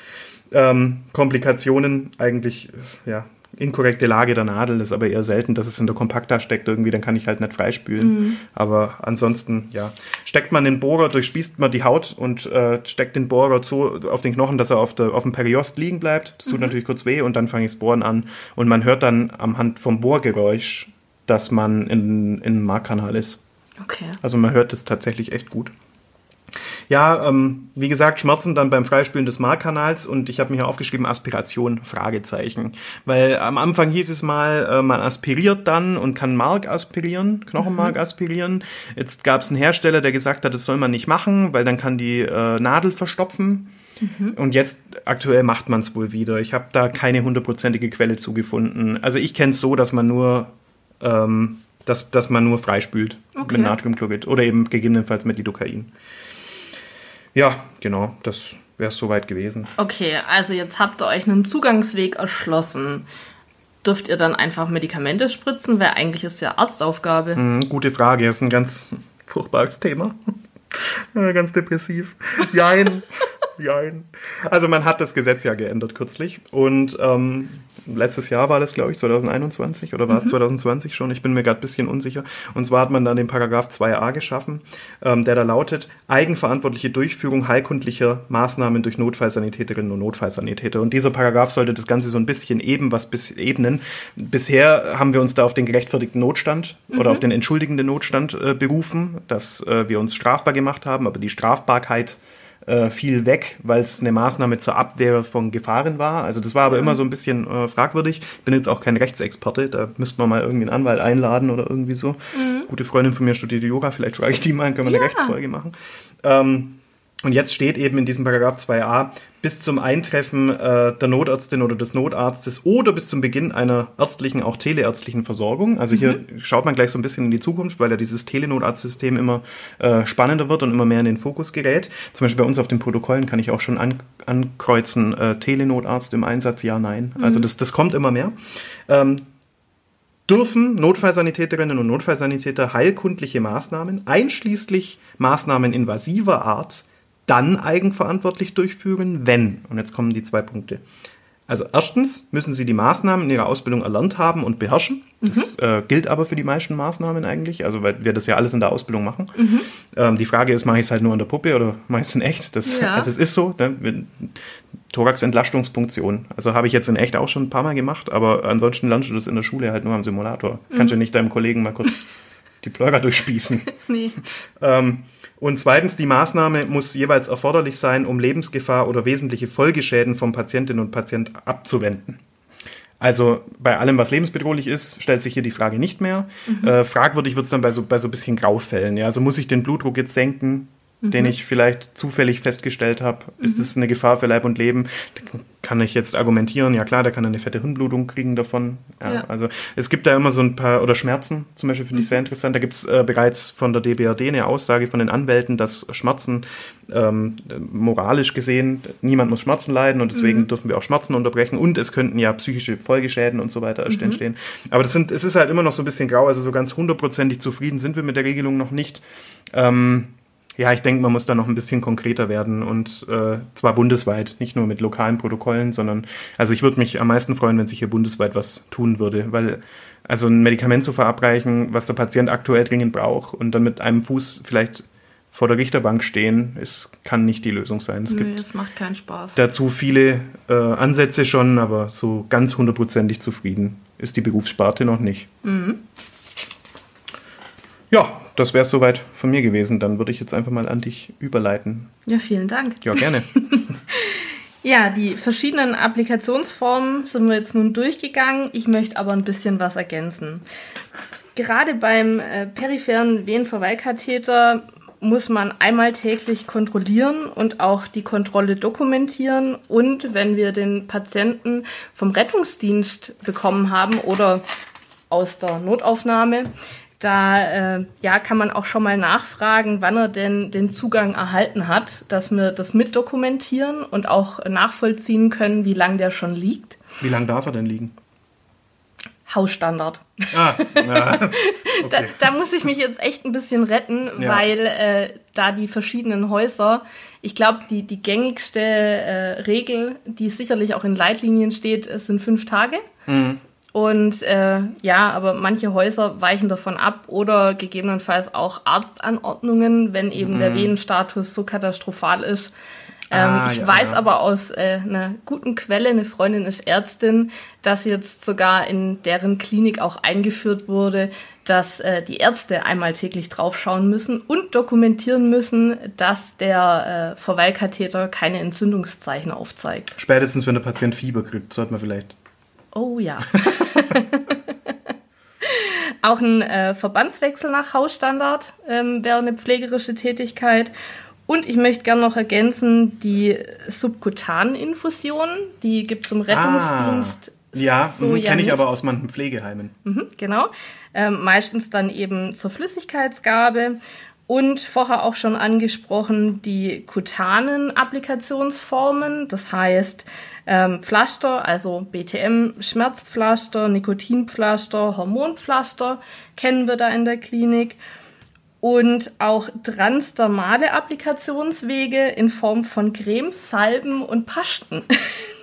[SPEAKER 1] Ähm, Komplikationen eigentlich, ja, inkorrekte Lage der Nadel ist aber eher selten, dass es in der Kompakta steckt irgendwie, dann kann ich halt nicht freispülen. Mhm. Aber ansonsten, ja, steckt man den Bohrer, durchspießt man die Haut und äh, steckt den Bohrer so auf den Knochen, dass er auf, der, auf dem Periost liegen bleibt. Das tut mhm. natürlich kurz weh und dann fange ich das Bohren an und man hört dann am Hand vom Bohrgeräusch, dass man in, in Markkanal ist.
[SPEAKER 2] Okay.
[SPEAKER 1] Also man hört es tatsächlich echt gut. Ja, ähm, wie gesagt, Schmerzen dann beim Freispülen des Markkanals und ich habe mir hier aufgeschrieben Aspiration, Fragezeichen. Weil am Anfang hieß es mal, äh, man aspiriert dann und kann Mark aspirieren, Knochenmark mhm. aspirieren. Jetzt gab es einen Hersteller, der gesagt hat, das soll man nicht machen, weil dann kann die äh, Nadel verstopfen. Mhm. Und jetzt aktuell macht man es wohl wieder. Ich habe da keine hundertprozentige Quelle zugefunden. Also ich kenne es so, dass man nur ähm, dass, dass man nur freispült okay. mit Natriumchlorid oder eben gegebenenfalls mit Lidocain. Ja, genau, das wäre es soweit gewesen.
[SPEAKER 2] Okay, also jetzt habt ihr euch einen Zugangsweg erschlossen. Dürft ihr dann einfach Medikamente spritzen? Weil eigentlich ist ja Arztaufgabe.
[SPEAKER 1] Mhm, gute Frage, das ist ein ganz furchtbares Thema. ganz depressiv. Jein. Jein. Also man hat das Gesetz ja geändert kürzlich und ähm, letztes Jahr war das, glaube ich, 2021 oder war es mhm. 2020 schon? Ich bin mir gerade ein bisschen unsicher. Und zwar hat man dann den Paragraph 2a geschaffen, ähm, der da lautet, eigenverantwortliche Durchführung heilkundlicher Maßnahmen durch Notfallsanitäterinnen und Notfallsanitäter. Und dieser Paragraph sollte das Ganze so ein bisschen eben was bis, ebnen. Bisher haben wir uns da auf den gerechtfertigten Notstand mhm. oder auf den entschuldigenden Notstand äh, berufen, dass äh, wir uns strafbar gemacht haben, aber die Strafbarkeit äh, viel weg, weil es eine Maßnahme zur Abwehr von Gefahren war. Also das war aber immer so ein bisschen äh, fragwürdig. Bin jetzt auch kein Rechtsexperte, da müsste man mal irgendwie einen Anwalt einladen oder irgendwie so. Mhm. Gute Freundin von mir studiert Yoga, vielleicht frage ich die mal, können wir eine ja. Rechtsfolge machen. Ähm, und jetzt steht eben in diesem Paragraph 2a, bis zum Eintreffen äh, der Notärztin oder des Notarztes oder bis zum Beginn einer ärztlichen, auch teleärztlichen Versorgung. Also hier mhm. schaut man gleich so ein bisschen in die Zukunft, weil ja dieses Telenotarztsystem immer äh, spannender wird und immer mehr in den Fokus gerät. Zum Beispiel bei uns auf den Protokollen kann ich auch schon an, ankreuzen, äh, Telenotarzt im Einsatz, ja, nein. Mhm. Also das, das kommt immer mehr. Ähm, dürfen Notfallsanitäterinnen und Notfallsanitäter heilkundliche Maßnahmen, einschließlich Maßnahmen invasiver Art, dann eigenverantwortlich durchführen, wenn, und jetzt kommen die zwei Punkte, Also erstens müssen Sie die Maßnahmen in Ihrer Ausbildung erlernt haben und beherrschen. Das
[SPEAKER 2] Mhm.
[SPEAKER 1] äh, gilt aber für die meisten Maßnahmen eigentlich, also weil wir das ja alles in der Ausbildung machen.
[SPEAKER 2] Mhm.
[SPEAKER 1] Ähm, die Frage ist, mache ich es halt nur an der Puppe oder mache ich es in echt? Das,
[SPEAKER 2] Ja.
[SPEAKER 1] Also es ist so, ne? Thorax-Entlastungspunktion. Also habe ich jetzt in echt auch schon ein paar Mal gemacht, aber ansonsten lernst du das in der Schule halt nur am Simulator. Kannst du nicht deinem Kollegen mal kurz die Pleurer durchspießen.
[SPEAKER 2] Nee.
[SPEAKER 1] Ähm, und zweitens, die Maßnahme muss jeweils erforderlich sein, um Lebensgefahr oder wesentliche Folgeschäden vom Patientin und Patient abzuwenden. Also bei allem, was lebensbedrohlich ist, stellt sich hier die Frage nicht mehr. Äh, fragwürdig wird es dann bei so, bei so ein bisschen Graufällen. Ja? Also muss ich den Blutdruck jetzt senken, den ich vielleicht zufällig festgestellt habe? Ist das eine Gefahr für Leib und Leben? Da kann ich jetzt argumentieren, ja klar, der kann eine fette Hirnblutung kriegen davon. Ja,
[SPEAKER 2] Ja.
[SPEAKER 1] Also es gibt da immer so ein paar, oder Schmerzen zum Beispiel finde ich sehr interessant. Da gibt es äh, bereits von der DBRD eine Aussage von den Anwälten, dass Schmerzen ähm, moralisch gesehen, niemand muss Schmerzen leiden und deswegen dürfen wir auch Schmerzen unterbrechen und es könnten ja psychische Folgeschäden und so weiter erst entstehen. Aber das sind, es ist halt immer noch so ein bisschen grau, also so ganz hundertprozentig zufrieden sind wir mit der Regelung noch nicht. Ähm, ja, ich denke, man muss da noch ein bisschen konkreter werden und äh, zwar bundesweit, nicht nur mit lokalen Protokollen, sondern also ich würde mich am meisten freuen, wenn sich hier bundesweit was tun würde, weil also ein Medikament zu verabreichen, was der Patient aktuell dringend braucht und dann mit einem Fuß vielleicht vor der Richterbank stehen, ist, kann nicht die Lösung sein. Es
[SPEAKER 2] Nee,
[SPEAKER 1] gibt
[SPEAKER 2] das macht keinen Spaß.
[SPEAKER 1] dazu viele äh, Ansätze schon, aber so ganz hundertprozentig zufrieden ist die Berufssparte noch nicht. Ja, das wäre es soweit von mir gewesen. Dann würde ich jetzt einfach mal an dich überleiten.
[SPEAKER 2] Ja, vielen Dank.
[SPEAKER 1] Ja, gerne.
[SPEAKER 2] Ja, die verschiedenen Applikationsformen sind wir jetzt nun durchgegangen. Ich möchte aber ein bisschen was ergänzen. Gerade beim äh, peripheren Venenverweilkatheter muss man einmal täglich kontrollieren und auch die Kontrolle dokumentieren. Und wenn wir den Patienten vom Rettungsdienst bekommen haben oder aus der Notaufnahme, da äh, ja, kann man auch schon mal nachfragen, wann er denn den Zugang erhalten hat, dass wir das mitdokumentieren und auch nachvollziehen können, wie lange der schon liegt.
[SPEAKER 1] Wie lange darf er denn liegen?
[SPEAKER 2] Hausstandard.
[SPEAKER 1] Ah, ja.
[SPEAKER 2] Da,
[SPEAKER 1] Okay.
[SPEAKER 2] da muss ich mich jetzt echt ein bisschen retten,
[SPEAKER 1] Ja.
[SPEAKER 2] weil äh, da die verschiedenen Häuser, ich glaube, die, die gängigste äh, Regel, die sicherlich auch in Leitlinien steht, sind fünf Tage.
[SPEAKER 1] Mhm.
[SPEAKER 2] Und äh, ja, aber manche Häuser weichen davon ab oder gegebenenfalls auch Arztanordnungen, wenn eben der Venenstatus so katastrophal ist. Ähm,
[SPEAKER 1] Mhm. Ah,
[SPEAKER 2] ich
[SPEAKER 1] ja,
[SPEAKER 2] weiß
[SPEAKER 1] ja.
[SPEAKER 2] aber aus äh, einer guten Quelle, eine Freundin ist Ärztin, dass jetzt sogar in deren Klinik auch eingeführt wurde, dass äh, die Ärzte einmal täglich draufschauen müssen und dokumentieren müssen, dass der äh, Verweilkatheter keine Entzündungszeichen aufzeigt.
[SPEAKER 1] Spätestens, wenn der Patient Fieber kriegt, sollte man vielleicht.
[SPEAKER 2] Oh ja. Auch ein äh, Verbandswechsel nach Hausstandard ähm, wäre eine pflegerische Tätigkeit. Und ich möchte gerne noch ergänzen, die subkutanen Infusionen, die gibt es im Rettungsdienst.
[SPEAKER 1] Ah, ja,
[SPEAKER 2] so
[SPEAKER 1] mhm,
[SPEAKER 2] ja
[SPEAKER 1] kenne ich
[SPEAKER 2] nicht.
[SPEAKER 1] aber aus manchen Pflegeheimen.
[SPEAKER 2] Mhm, genau. Ähm, meistens dann eben zur Flüssigkeitsgabe. Und vorher auch schon angesprochen, die kutanen Applikationsformen, das heißt ähm, Pflaster, also BTM, Schmerzpflaster, Nikotinpflaster, Hormonpflaster kennen wir da in der Klinik. Und auch transdermale Applikationswege in Form von Cremes, Salben und Pasten.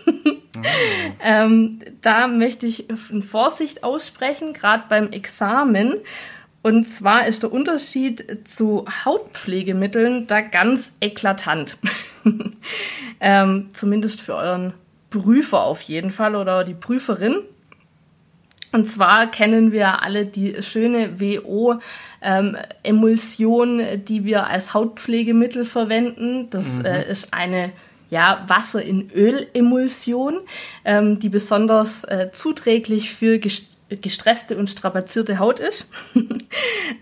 [SPEAKER 2] Ähm, da möchte ich Vorsicht aussprechen, gerade beim Examen. Und zwar ist der Unterschied zu Hautpflegemitteln da ganz eklatant. ähm, zumindest für euren Prüfer auf jeden Fall oder die Prüferin. Und zwar kennen wir alle die schöne WO-Emulsion, die wir als Hautpflegemittel verwenden. Das äh, ist eine ja, Wasser in Öl-Emulsion, ähm, die besonders äh, zuträglich für gest- gestresste und strapazierte Haut ist.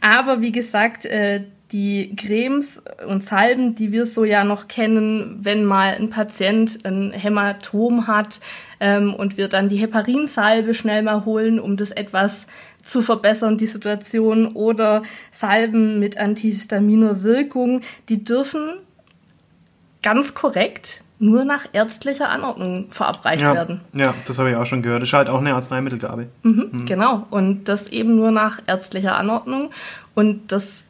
[SPEAKER 2] Aber wie gesagt, äh, die Cremes und Salben, die wir so ja noch kennen, wenn mal ein Patient ein Hämatom hat ähm, und wir dann die Heparinsalbe schnell mal holen, um das etwas zu verbessern, die Situation, oder Salben mit antihistaminer Wirkung, die dürfen ganz korrekt nur nach ärztlicher Anordnung verabreicht
[SPEAKER 1] Ja,
[SPEAKER 2] werden.
[SPEAKER 1] ja, das habe ich auch schon gehört. Das ist halt auch eine Arzneimittelgabe.
[SPEAKER 2] Mhm, Genau. Und das eben nur nach ärztlicher Anordnung. Und das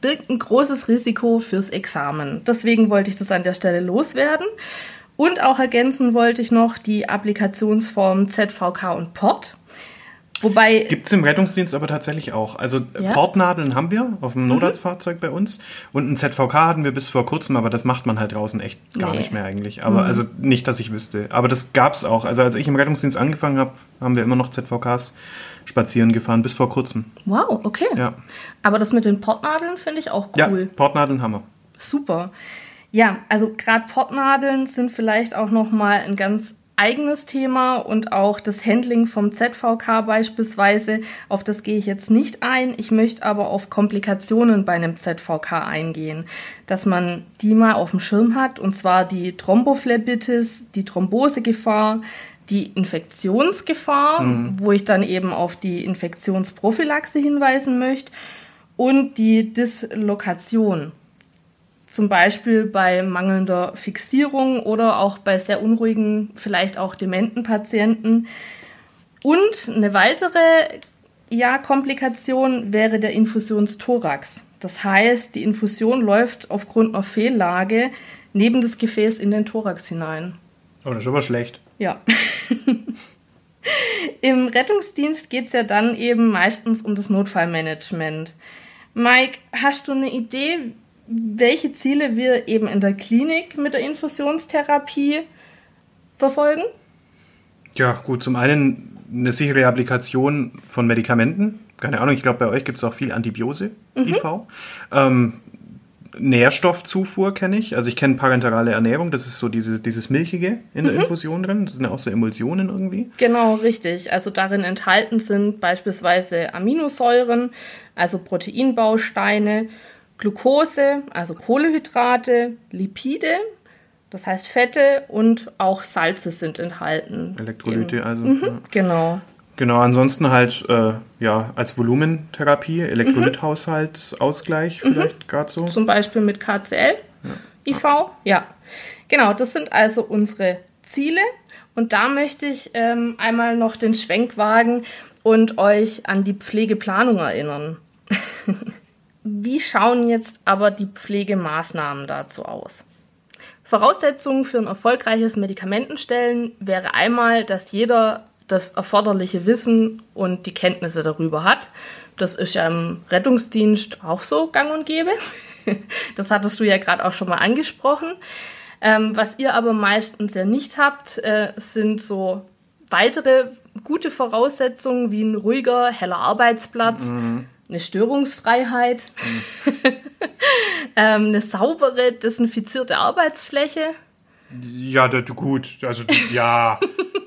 [SPEAKER 2] birgt ein großes Risiko fürs Examen. Deswegen wollte ich das an der Stelle loswerden. Und auch ergänzen wollte ich noch die Applikationsform ZVK und Port. Wobei.
[SPEAKER 1] Gibt es im Rettungsdienst aber tatsächlich auch. Also
[SPEAKER 2] Ja?
[SPEAKER 1] Portnadeln haben wir auf dem Notarztfahrzeug bei uns und ein ZVK hatten wir bis vor kurzem, aber das macht man halt draußen echt gar
[SPEAKER 2] Nee.
[SPEAKER 1] nicht mehr eigentlich. Aber also nicht, dass ich wüsste. Aber das gab's auch. Also als ich im Rettungsdienst angefangen habe, haben wir immer noch ZVKs spazieren gefahren, bis vor kurzem.
[SPEAKER 2] Wow, okay.
[SPEAKER 1] Ja,
[SPEAKER 2] Aber das mit den Portnadeln finde ich auch cool.
[SPEAKER 1] ja Portnadeln haben wir.
[SPEAKER 2] Super. Ja, also gerade Portnadeln sind vielleicht auch noch mal ein ganz eigenes Thema und auch das Handling vom ZVK beispielsweise, auf das gehe ich jetzt nicht ein. Ich möchte aber auf Komplikationen bei einem ZVK eingehen, dass man die mal auf dem Schirm hat und zwar die Thrombophlebitis, die Thrombosegefahr, die Infektionsgefahr, wo ich dann eben auf die Infektionsprophylaxe hinweisen möchte und die Dislokation zum Beispiel bei mangelnder Fixierung oder auch bei sehr unruhigen, vielleicht auch dementen Patienten. Und eine weitere ja, Komplikation wäre der Infusionsthorax. Das heißt, die Infusion läuft aufgrund einer Fehllage neben das Gefäß in den Thorax hinein.
[SPEAKER 1] Oh, das ist aber schlecht.
[SPEAKER 2] Ja. Im Rettungsdienst geht es ja dann eben meistens um das Notfallmanagement. Mike, hast du eine Idee, welche Ziele wir eben in der Klinik mit der Infusionstherapie verfolgen?
[SPEAKER 1] Ja, gut, zum einen eine sichere Applikation von Medikamenten. Keine Ahnung, ich glaube, bei euch gibt es auch viel Antibiose, IV. Ähm, Nährstoffzufuhr kenne ich. Also ich kenne parenterale Ernährung, das ist so diese, dieses Milchige in der Infusion drin. Das sind ja auch so Emulsionen irgendwie.
[SPEAKER 2] Genau, richtig. Also darin enthalten sind beispielsweise Aminosäuren, also Proteinbausteine, Glucose, also Kohlehydrate, Lipide, das heißt Fette und auch Salze sind enthalten.
[SPEAKER 1] Elektrolyte, also.
[SPEAKER 2] Mhm.
[SPEAKER 1] Ja.
[SPEAKER 2] Genau.
[SPEAKER 1] Genau, ansonsten halt äh, ja als Volumentherapie, Elektrolythaushaltsausgleich vielleicht gerade so.
[SPEAKER 2] Zum Beispiel mit KCL, IV. Ja, genau. Das sind also unsere Ziele. Und da möchte ich ähm, einmal noch den Schwenk wagen und euch an die Pflegeplanung erinnern. Wie schauen jetzt aber die Pflegemaßnahmen dazu aus? Voraussetzungen für ein erfolgreiches Medikamentenstellen wäre einmal, dass jeder das erforderliche Wissen und die Kenntnisse darüber hat. Das ist ja im Rettungsdienst auch so gang und gäbe. Das hattest du ja gerade auch schon mal angesprochen. Ähm, was ihr aber meistens ja nicht habt, äh, sind so weitere gute Voraussetzungen wie ein ruhiger, heller Arbeitsplatz, eine Störungsfreiheit, ähm, eine saubere, desinfizierte Arbeitsfläche.
[SPEAKER 1] Ja, da, gut, also ja.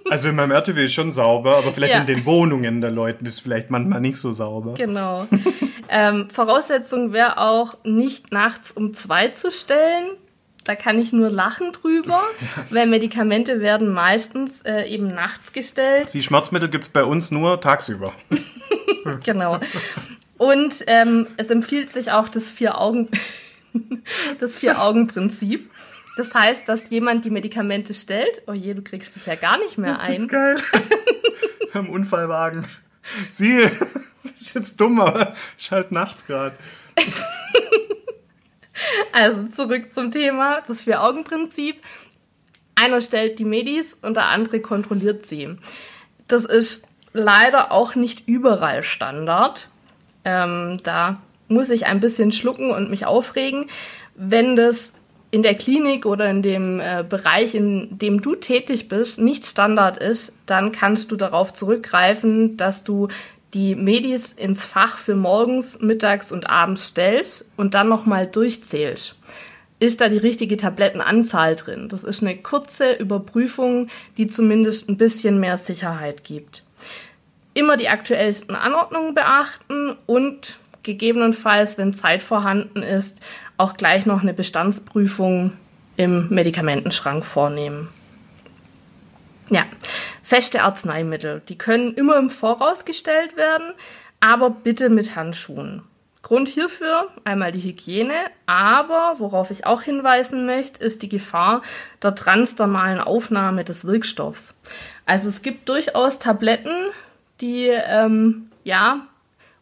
[SPEAKER 1] Also in meinem RTW ist schon sauber, aber vielleicht
[SPEAKER 2] Ja.
[SPEAKER 1] in den Wohnungen der Leute ist vielleicht manchmal nicht so sauber.
[SPEAKER 2] Genau. ähm, Voraussetzung wäre auch, nicht nachts um zwei zu stellen. Da kann ich nur lachen drüber, weil Medikamente werden meistens äh, eben nachts gestellt.
[SPEAKER 1] Die Schmerzmittel gibt es bei uns nur tagsüber.
[SPEAKER 2] Genau. Und ähm, es empfiehlt sich auch das Vier-Augen, das Vier-Augen-Prinzip. Das heißt, dass jemand die Medikamente stellt. Oh je, du kriegst dich ja gar nicht mehr ein.
[SPEAKER 1] Geil. Am Unfallwagen. Sie, das ist jetzt dumm, aber ist halt nachts gerade.
[SPEAKER 2] Also zurück zum Thema, das Vier-Augen-Prinzip. Einer stellt die Medis und der andere kontrolliert sie. Das ist leider auch nicht überall Standard. Ähm, da muss ich ein bisschen schlucken und mich aufregen. Wenn das in der Klinik oder in dem äh, Bereich, in dem du tätig bist, nicht Standard ist, dann kannst du darauf zurückgreifen, dass du die Medis ins Fach für morgens, mittags und abends stellst und dann nochmal durchzählst. Ist da die richtige Tablettenanzahl drin? Das ist eine kurze Überprüfung, die zumindest ein bisschen mehr Sicherheit gibt. Immer die aktuellsten Anordnungen beachten und gegebenenfalls, wenn Zeit vorhanden ist, auch gleich noch eine Bestandsprüfung im Medikamentenschrank vornehmen. Ja, feste Arzneimittel, die können immer im Voraus gestellt werden, aber bitte mit Handschuhen. Grund hierfür einmal die Hygiene, aber worauf ich auch hinweisen möchte, ist die Gefahr der transdermalen Aufnahme des Wirkstoffs. Also es gibt durchaus Tabletten, die ähm, ja,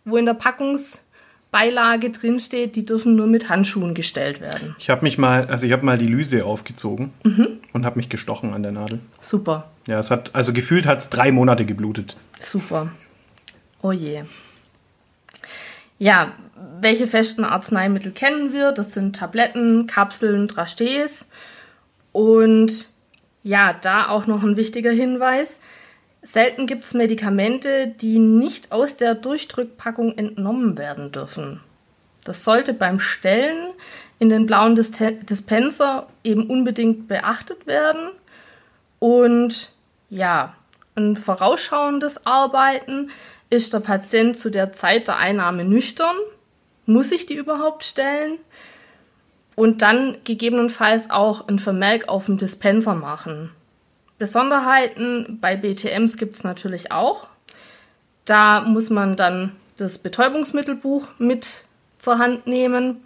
[SPEAKER 2] wo in der Packungsbeilage drinsteht, die dürfen nur mit Handschuhen gestellt werden.
[SPEAKER 1] Ich habe mich mal, also ich habe mal die Lyse aufgezogen und habe mich gestochen an der Nadel.
[SPEAKER 2] Super,
[SPEAKER 1] Ja, es hat, also gefühlt hat es drei Monate geblutet.
[SPEAKER 2] super. Oh je. Ja, welche festen Arzneimittel kennen wir? Das sind Tabletten, Kapseln, Drachtés. Und ja, da auch noch ein wichtiger Hinweis. Selten gibt es Medikamente, die nicht aus der Durchdrückpackung entnommen werden dürfen. Das sollte beim Stellen in den blauen Dis- Dispenser eben unbedingt beachtet werden. Und ja, ein vorausschauendes Arbeiten ist der Patient zu der Zeit der Einnahme nüchtern. Muss ich die überhaupt stellen? Und dann gegebenenfalls auch ein Vermerk auf dem Dispenser machen. Besonderheiten bei BTMs gibt es natürlich auch. Da muss man dann das Betäubungsmittelbuch mit zur Hand nehmen.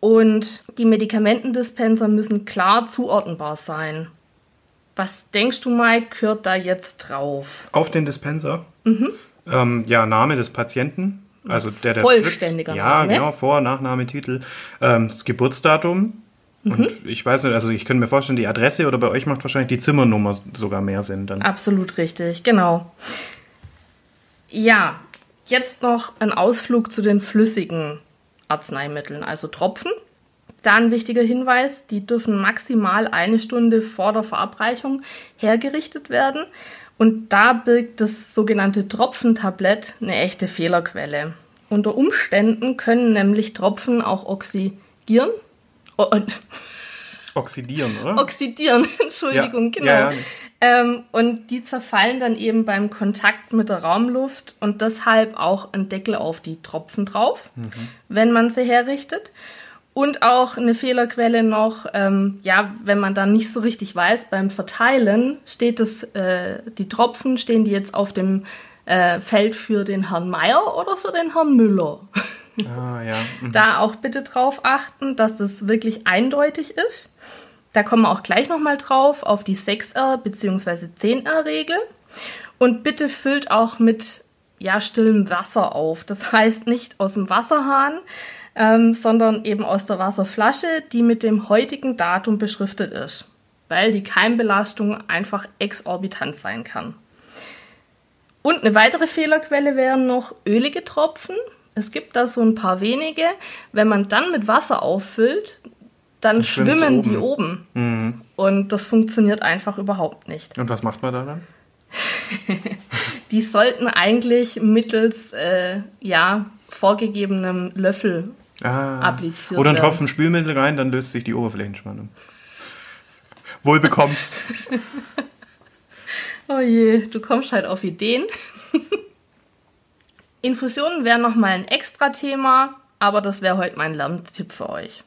[SPEAKER 2] Und die Medikamentendispenser müssen klar zuordnenbar sein. Was denkst du, Mike, gehört da jetzt drauf?
[SPEAKER 1] Auf den Dispenser. Ähm, ja, Name des Patienten. Also der, der
[SPEAKER 2] Vollständiger
[SPEAKER 1] ja,
[SPEAKER 2] Name.
[SPEAKER 1] genau, Vor-, Nachname, Titel, ähm, das Geburtsdatum.
[SPEAKER 2] Mhm.
[SPEAKER 1] Und ich weiß nicht, also ich könnte mir vorstellen, die Adresse oder bei euch macht wahrscheinlich die Zimmernummer sogar mehr Sinn dann.
[SPEAKER 2] Absolut richtig, genau. Ja, jetzt noch ein Ausflug zu den flüssigen Arzneimitteln, also Tropfen. Da ein wichtiger Hinweis, die dürfen maximal eine Stunde vor der Verabreichung hergerichtet werden. Und da birgt das sogenannte Tropfentablett eine echte Fehlerquelle. Unter Umständen können nämlich Tropfen auch oxidieren. Oh,
[SPEAKER 1] Oxidieren, oder?
[SPEAKER 2] oxidieren, Entschuldigung,
[SPEAKER 1] Ja,
[SPEAKER 2] genau.
[SPEAKER 1] ja, ja.
[SPEAKER 2] Ähm, und die zerfallen dann eben beim Kontakt mit der Raumluft und deshalb auch ein Deckel auf die Tropfen drauf, wenn man sie herrichtet. Und auch eine Fehlerquelle noch, ähm, ja, wenn man dann nicht so richtig weiß, beim Verteilen steht es, äh, die Tropfen stehen die jetzt auf dem äh, Feld für den Herrn Meier oder für den Herrn Müller.
[SPEAKER 1] Ah, ja. mhm.
[SPEAKER 2] Da auch bitte drauf achten, dass das wirklich eindeutig ist. Da kommen wir auch gleich nochmal drauf, auf die 6R bzw. 10R-Regel. Und bitte füllt auch mit ja, stillem Wasser auf. Das heißt nicht aus dem Wasserhahn, ähm, sondern eben aus der Wasserflasche, die mit dem heutigen Datum beschriftet ist, weil die Keimbelastung einfach exorbitant sein kann. Und eine weitere Fehlerquelle wären noch ölige Tropfen. Es gibt da so ein paar wenige. Wenn man dann mit Wasser auffüllt, dann
[SPEAKER 1] schwimmt's
[SPEAKER 2] schwimmen
[SPEAKER 1] oben.
[SPEAKER 2] die oben.
[SPEAKER 1] Mhm.
[SPEAKER 2] Und das funktioniert einfach überhaupt nicht.
[SPEAKER 1] Und was macht man da dann?
[SPEAKER 2] Die sollten eigentlich mittels äh, ja, vorgegebenem Löffel
[SPEAKER 1] Ah.
[SPEAKER 2] appliziert
[SPEAKER 1] Oder ein
[SPEAKER 2] werden.
[SPEAKER 1] Tropfen Spülmittel rein, dann löst sich die Oberflächenspannung. Wohl bekommst.
[SPEAKER 2] Oh je, du kommst halt auf Ideen. Infusionen wären nochmal ein extra Thema, aber das wäre heute mein Lerntipp für euch.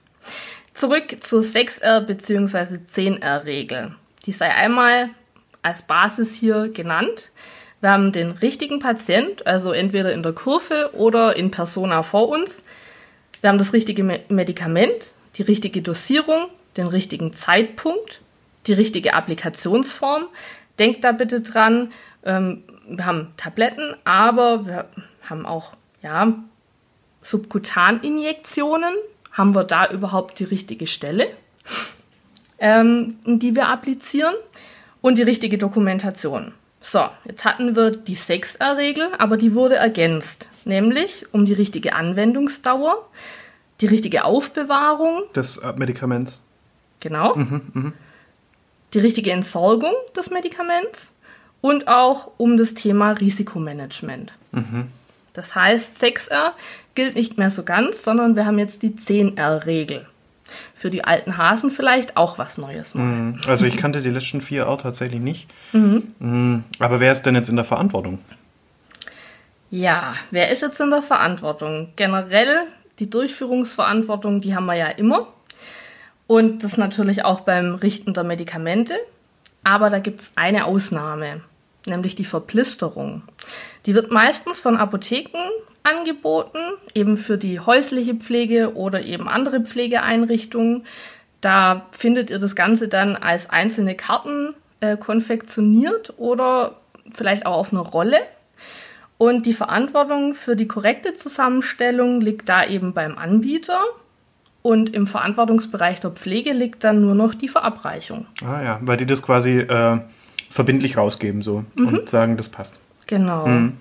[SPEAKER 2] Zurück zur 6R bzw. 10R-Regel. Die sei einmal als Basis hier genannt. Wir haben den richtigen Patient, also entweder in der Kurve oder in Persona vor uns. Wir haben das richtige Me- Medikament, die richtige Dosierung, den richtigen Zeitpunkt, die richtige Applikationsform. Denkt da bitte dran, ähm, wir haben Tabletten, aber wir haben auch ja, Subkutaninjektionen. Haben wir da überhaupt die richtige Stelle, ähm, die wir applizieren? Und die richtige Dokumentation. So, jetzt hatten wir die 6R-Regel, aber die wurde ergänzt. Nämlich um die richtige Anwendungsdauer, die richtige Aufbewahrung,
[SPEAKER 1] Des äh, Medikaments.
[SPEAKER 2] genau, die richtige Entsorgung des Medikaments und auch um das Thema Risikomanagement. Das heißt, 6R gilt nicht mehr so ganz, sondern wir haben jetzt die 10R-Regel. Für die alten Hasen vielleicht auch was Neues mal.
[SPEAKER 1] Mhm. Also ich kannte die letzten vier R tatsächlich nicht. Mhm. Aber wer ist denn jetzt in der Verantwortung?
[SPEAKER 2] Ja, wer ist jetzt in der Verantwortung? Generell die Durchführungsverantwortung, die haben wir ja immer. Und das natürlich auch beim Richten der Medikamente. Aber da gibt es eine Ausnahme, nämlich die Verplisterung. Die wird meistens von Apotheken angeboten, eben für die häusliche Pflege oder eben andere Pflegeeinrichtungen. Da findet ihr das Ganze dann als einzelne Karten äh, konfektioniert oder vielleicht auch auf einer Rolle. Und die Verantwortung für die korrekte Zusammenstellung liegt da eben beim Anbieter und im Verantwortungsbereich der Pflege liegt dann nur noch die Verabreichung.
[SPEAKER 1] Ah ja, weil die das quasi äh, verbindlich rausgeben so und sagen, das passt.
[SPEAKER 2] Genau.
[SPEAKER 1] Mhm.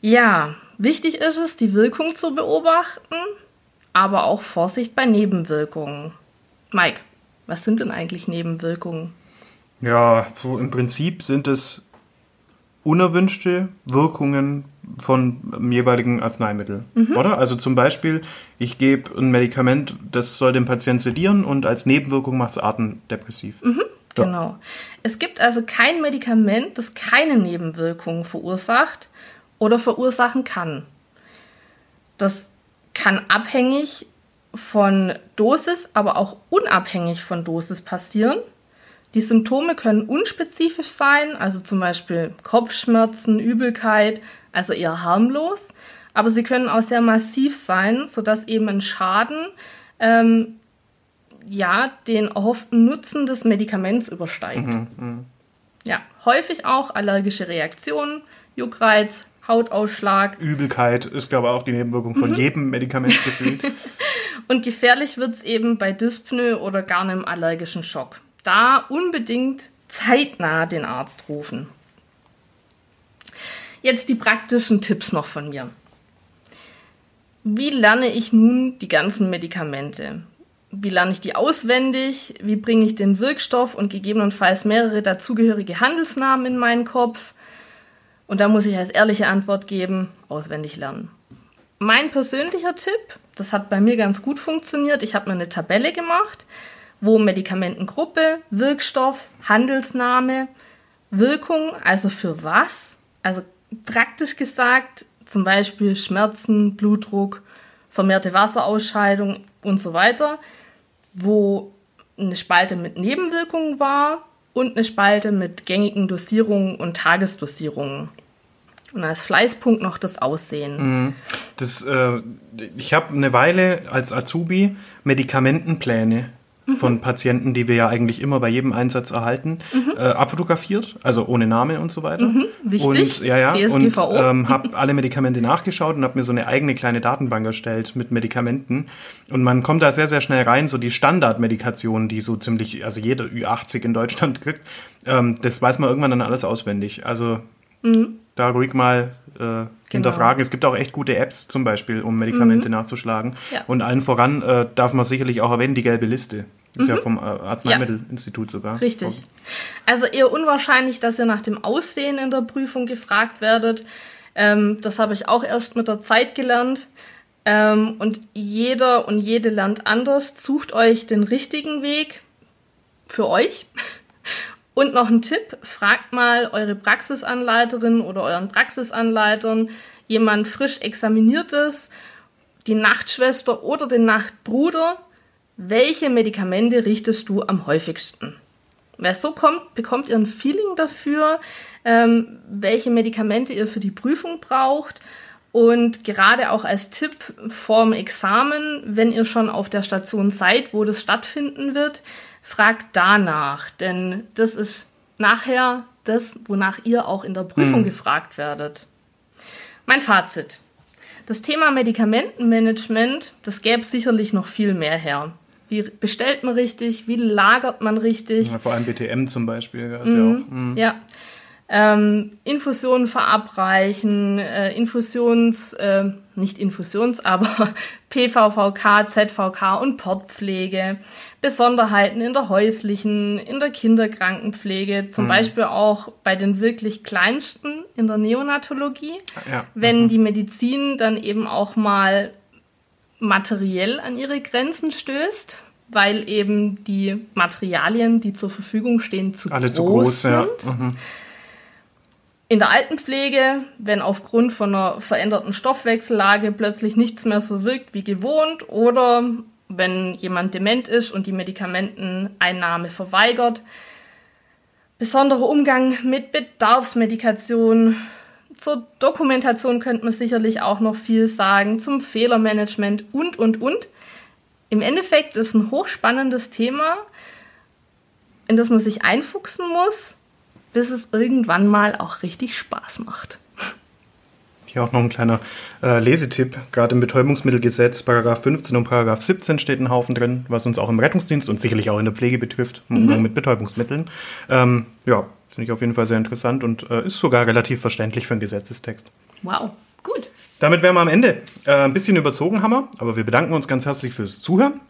[SPEAKER 2] Ja, wichtig ist es, die Wirkung zu beobachten, aber auch Vorsicht bei Nebenwirkungen. Mike, was sind denn eigentlich Nebenwirkungen?
[SPEAKER 1] Ja, so im Prinzip sind es unerwünschte Wirkungen von dem jeweiligen Arzneimittel, oder? Also zum Beispiel, ich gebe ein Medikament, das soll den Patienten sedieren und als Nebenwirkung macht es artendepressiv. Ja.
[SPEAKER 2] Genau. Es gibt also kein Medikament, das keine Nebenwirkungen verursacht oder verursachen kann. Das kann abhängig von Dosis, aber auch unabhängig von Dosis passieren. Die Symptome können unspezifisch sein, also zum Beispiel Kopfschmerzen, Übelkeit, also eher harmlos. Aber sie können auch sehr massiv sein, sodass eben ein Schaden ähm, ja, den erhofften Nutzen des Medikaments übersteigt. Ja, häufig auch allergische Reaktionen, Juckreiz, Hautausschlag.
[SPEAKER 1] Übelkeit ist, glaube ich, auch die Nebenwirkung von jedem Medikament gefühlt.
[SPEAKER 2] Und gefährlich wird es eben bei Dyspnoe oder gar einem allergischen Schock. Da unbedingt zeitnah den Arzt rufen. Jetzt die praktischen Tipps noch von mir. Wie lerne ich nun die ganzen Medikamente? Wie lerne ich die auswendig? Wie bringe ich den Wirkstoff und gegebenenfalls mehrere dazugehörige Handelsnamen in meinen Kopf? Und da muss ich als ehrliche Antwort geben, auswendig lernen. Mein persönlicher Tipp, das hat bei mir ganz gut funktioniert, ich habe mir eine Tabelle gemacht, wo Medikamentengruppe, Wirkstoff, Handelsname, Wirkung, also für was, also praktisch gesagt, zum Beispiel Schmerzen, Blutdruck, vermehrte Wasserausscheidung und so weiter, wo eine Spalte mit Nebenwirkungen war und eine Spalte mit gängigen Dosierungen und Tagesdosierungen. Und als Fleißpunkt noch das Aussehen.
[SPEAKER 1] Das, äh, ich habe eine Weile als Azubi Medikamentenpläne von Patienten, die wir ja eigentlich immer bei jedem Einsatz erhalten, äh, abfotografiert, also ohne Name und so weiter.
[SPEAKER 2] wichtig.
[SPEAKER 1] Und, ja, ja, und
[SPEAKER 2] DSGVO.
[SPEAKER 1] ähm, habe alle Medikamente nachgeschaut und habe mir so eine eigene kleine Datenbank erstellt mit Medikamenten. Und man kommt da sehr, sehr schnell rein, so die Standardmedikationen, die so ziemlich, also jeder Ü80 in Deutschland kriegt, ähm, das weiß man irgendwann dann alles auswendig. Also da ruhig mal äh, hinterfragen. Es gibt auch echt gute Apps zum Beispiel, um Medikamente nachzuschlagen.
[SPEAKER 2] Ja.
[SPEAKER 1] Und allen voran äh, darf man sicherlich auch erwähnen, die gelbe Liste. Ist ja vom äh, Arzneimittelinstitut sogar.
[SPEAKER 2] Richtig. Also eher unwahrscheinlich, dass ihr nach dem Aussehen in der Prüfung gefragt werdet. Ähm, das habe ich auch erst mit der Zeit gelernt. Ähm, und jeder und jede lernt anders. Sucht euch den richtigen Weg für euch. Und noch ein Tipp, fragt mal eure Praxisanleiterin oder euren Praxisanleitern, jemand frisch examiniertes, die Nachtschwester oder den Nachtbruder, welche Medikamente richtest du am häufigsten? Wer so kommt, bekommt ihr ein Feeling dafür, ähm, welche Medikamente ihr für die Prüfung braucht. Und gerade auch als Tipp vorm Examen, wenn ihr schon auf der Station seid, wo das stattfinden wird, fragt danach. Denn das ist nachher das, wonach ihr auch in der Prüfung gefragt werdet. Mein Fazit. Das Thema Medikamentenmanagement, das gäbe sicherlich noch viel mehr her. Wie bestellt man richtig? Wie lagert man richtig?
[SPEAKER 1] Ja, vor allem BTM zum Beispiel. Ja, ist ja auch, mm.
[SPEAKER 2] Ja. Ähm, Infusionen verabreichen, äh, Infusions, äh, nicht Infusions, aber PVVK, ZVK und Portpflege, Besonderheiten in der häuslichen, in der Kinderkrankenpflege, zum Beispiel auch bei den wirklich kleinsten in der Neonatologie,
[SPEAKER 1] Ja.
[SPEAKER 2] wenn die Medizin dann eben auch mal materiell an ihre Grenzen stößt, weil eben die Materialien, die zur Verfügung stehen, zu
[SPEAKER 1] Alle
[SPEAKER 2] groß
[SPEAKER 1] zu groß,
[SPEAKER 2] sind.
[SPEAKER 1] ja. Mhm.
[SPEAKER 2] In der Altenpflege, wenn aufgrund von einer veränderten Stoffwechsellage plötzlich nichts mehr so wirkt wie gewohnt oder wenn jemand dement ist und die Medikamenteneinnahme verweigert. Besonderer Umgang mit Bedarfsmedikation. Zur Dokumentation könnte man sicherlich auch noch viel sagen, zum Fehlermanagement und, und, und. Im Endeffekt ist ein hochspannendes Thema, in das man sich einfuchsen muss, bis es irgendwann mal auch richtig Spaß macht.
[SPEAKER 1] Hier auch noch ein kleiner äh, Lesetipp. Gerade im Betäubungsmittelgesetz, Paragraph 15 und Paragraph 17 steht ein Haufen drin, was uns auch im Rettungsdienst und sicherlich auch in der Pflege betrifft, im Umgang mit Betäubungsmitteln. Ähm, ja, finde ich auf jeden Fall sehr interessant und äh, ist sogar relativ verständlich für einen Gesetzestext.
[SPEAKER 2] Wow, gut.
[SPEAKER 1] Damit wären wir am Ende. Äh, ein bisschen überzogen haben wir, aber wir bedanken uns ganz herzlich fürs Zuhören.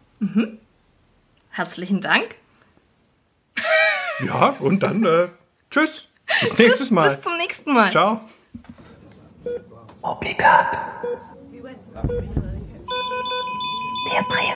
[SPEAKER 2] Herzlichen Dank.
[SPEAKER 1] Ja, und dann äh, tschüss. Bis nächstes Mal.
[SPEAKER 2] Bis zum nächsten Mal.
[SPEAKER 1] Ciao.
[SPEAKER 3] Obligat. Der Prä